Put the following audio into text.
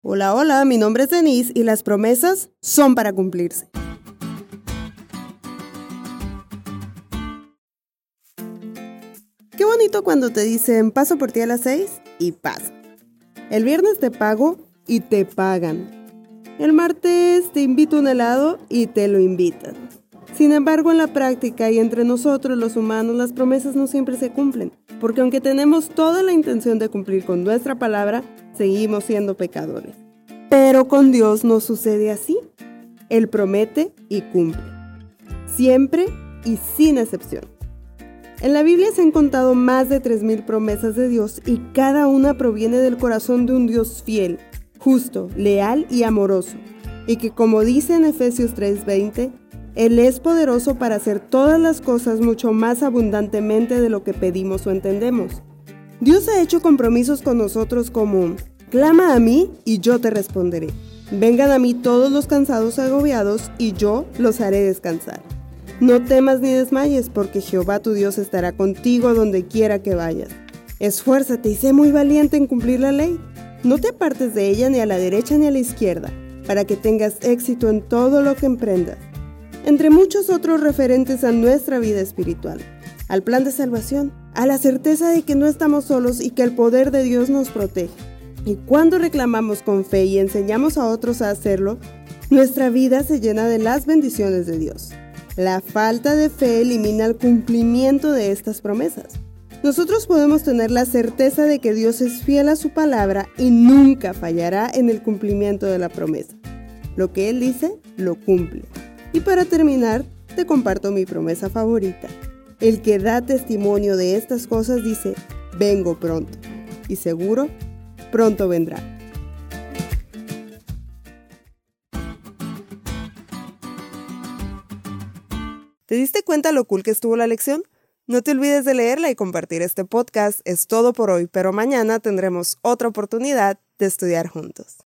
Hola, hola, mi nombre es Denise y las promesas son para cumplirse. Qué bonito cuando te dicen paso por ti a las 6 y pasa. El viernes te pago y te pagan. El martes te invito un helado y te lo invitan. Sin embargo, en la práctica y entre nosotros los humanos las promesas no siempre se cumplen, porque aunque tenemos toda la intención de cumplir con nuestra palabra, seguimos siendo pecadores. Pero con Dios no sucede así. Él promete y cumple. Siempre y sin excepción. En la Biblia se han contado más de 3.000 promesas de Dios y cada una proviene del corazón de un Dios fiel, justo, leal y amoroso, y que como dice en Efesios 3:20, Él es poderoso para hacer todas las cosas mucho más abundantemente de lo que pedimos o entendemos. Dios ha hecho compromisos con nosotros como, clama a mí y yo te responderé. Vengan a mí todos los cansados agobiados y yo los haré descansar. No temas ni desmayes, porque Jehová tu Dios estará contigo donde quiera que vayas. Esfuérzate y sé muy valiente en cumplir la ley. No te apartes de ella ni a la derecha ni a la izquierda, para que tengas éxito en todo lo que emprendas. Entre muchos otros referentes a nuestra vida espiritual, al plan de salvación, a la certeza de que no estamos solos y que el poder de Dios nos protege. Y cuando reclamamos con fe y enseñamos a otros a hacerlo, nuestra vida se llena de las bendiciones de Dios. La falta de fe elimina el cumplimiento de estas promesas. Nosotros podemos tener la certeza de que Dios es fiel a su palabra y nunca fallará en el cumplimiento de la promesa. Lo que Él dice, lo cumple. Y para terminar, te comparto mi promesa favorita. El que da testimonio de estas cosas dice, vengo pronto. Y seguro, pronto vendrá. ¿Te diste cuenta lo cool que estuvo la lección? No te olvides de leerla y compartir este podcast. Es todo por hoy, pero mañana tendremos otra oportunidad de estudiar juntos.